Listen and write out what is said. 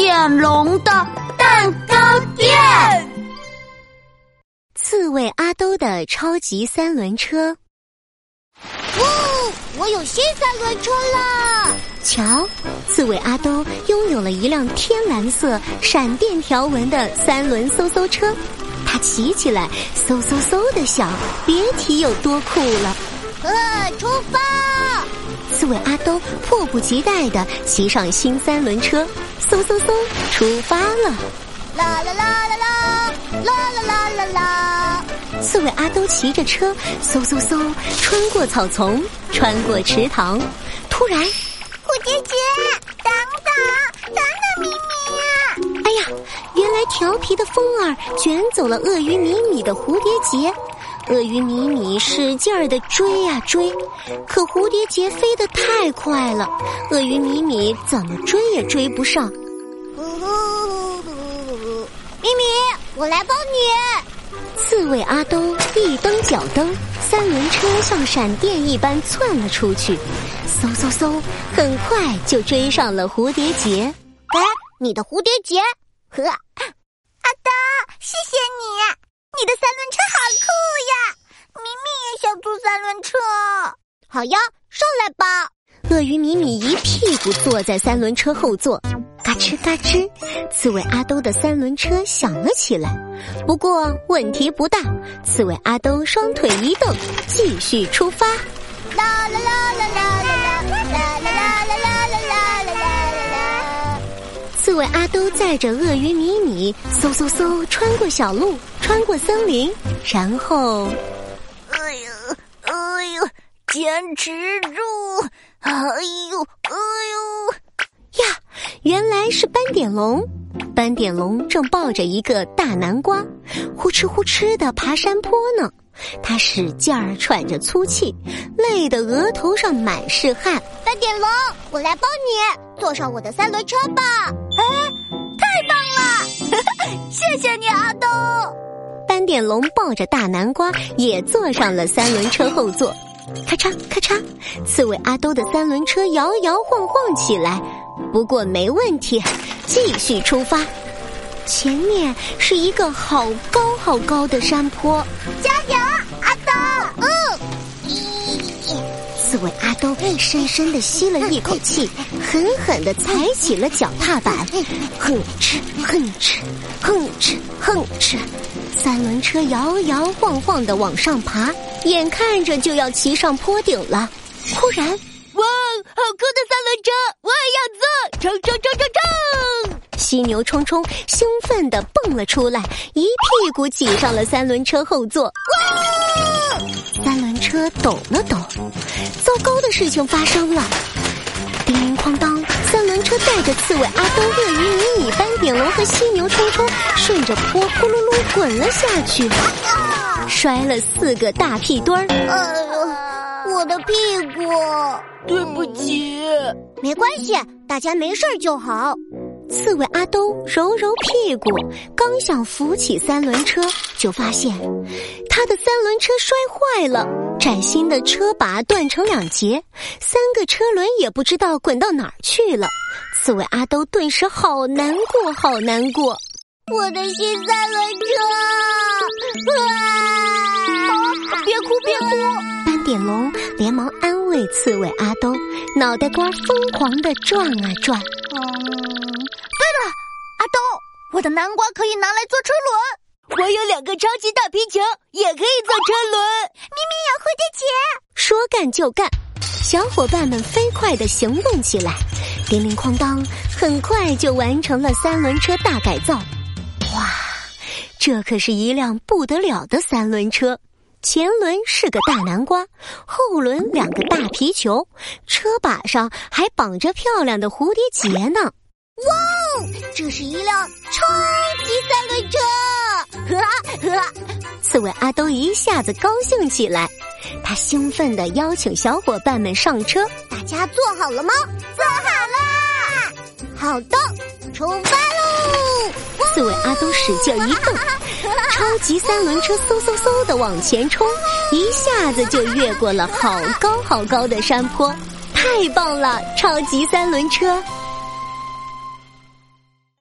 点龙的蛋糕店。刺猬阿兜的超级三轮车。哇，我有新三轮车了！瞧，刺猬阿兜拥有了一辆天蓝色、闪电条纹的三轮嗖嗖车，它骑起来嗖嗖嗖的响，别提有多酷了。呃，出发！刺猬阿兜迫不及待地骑上新三轮车，嗖嗖嗖，出发了！啦啦啦啦啦，啦啦啦啦啦！刺猬阿兜骑着车，嗖嗖嗖，穿过草丛，穿过池塘，突然，蝴蝶结，等等，等等，咪咪！哎呀，原来调皮的风儿卷走了鳄鱼米米的蝴蝶结。鳄鱼米米使劲儿的追呀追，可蝴蝶结飞得太快了，鳄鱼米米怎么追也追不上。米米，我来帮你。刺猬阿兜一蹬脚蹬，三轮车像闪电一般窜了出去，嗖嗖嗖，很快就追上了蝴蝶结。哎，你的蝴蝶结？呵，阿兜，谢谢你，你的三轮车好酷呀！咪咪也想坐三轮车。好呀，上来吧。鳄鱼米米一屁股坐在三轮车后座，嘎吱嘎吱，刺猬阿兜的三轮车响了起来。不过问题不大，刺猬阿兜双腿一蹬，继续出发。啦啦啦啦啦阿兜载着鳄鱼米米，嗖嗖嗖，穿过小路，穿过森林，然后，哎呦哎呦，坚持住！哎呦，哎呦呀！原来是斑点龙，斑点龙正抱着一个大南瓜，呼哧呼哧的爬山坡呢。他使劲儿喘着粗气，累得额头上满是汗。斑点龙，我来帮你坐上我的三轮车吧！谢谢你，阿东。斑点龙抱着大南瓜，也坐上了三轮车后座。咔嚓咔嚓，刺猬阿兜的三轮车摇摇晃晃起来，不过没问题，继续出发。前面是一个好高好高的山坡，加油，刺猬阿兜深深的吸了一口气，狠狠的踩起了脚踏板，哼哧哼哧哼哧哼哧，三轮车摇摇晃晃的往上爬。眼看着就要骑上坡顶了，忽然，哇，好酷的三轮车，我也要坐！冲冲冲冲冲！犀牛冲冲兴奋地蹦了出来，一屁股挤上了三轮车后座。哇！抖了抖，糟糕的事情发生了！叮铃哐当，三轮车带着刺猬阿兜、鳄鱼迷你、斑点龙和犀牛冲冲，顺着坡咕噜噜滚了下去。摔了四个大屁墩儿，哎呦，我的屁股！对不起，没关系，大家没事就好。刺猬阿兜揉揉屁股，刚想扶起三轮车，就发现他的三轮车摔坏了，崭新的车把断成两截，三个车轮也不知道滚到哪儿去了。刺猬阿兜顿时好难过，好难过。我的新三轮车！啊！别哭，别哭！斑点龙连忙安慰刺猬阿兜，脑袋瓜疯狂的转啊转。嗯，对了，阿兜，我的南瓜可以拿来做车轮。我有两个超级大皮球，也可以做车轮。咪咪有蝴蝶结。说干就干，小伙伴们飞快的行动起来，叮铃哐当，很快就完成了三轮车大改造。哇，这可是一辆不得了的三轮车！前轮是个大南瓜，后轮两个大皮球，车把上还绑着漂亮的蝴蝶结呢！哇，这是一辆超级刺猬阿兜一下子高兴起来，他兴奋地邀请小伙伴们上车。大家坐好了吗？坐好了。好的，出发喽！刺猬阿兜使劲一蹬，超级三轮车嗖嗖嗖的往前冲，一下子就越过了好高好高的山坡，太棒了！超级三轮车。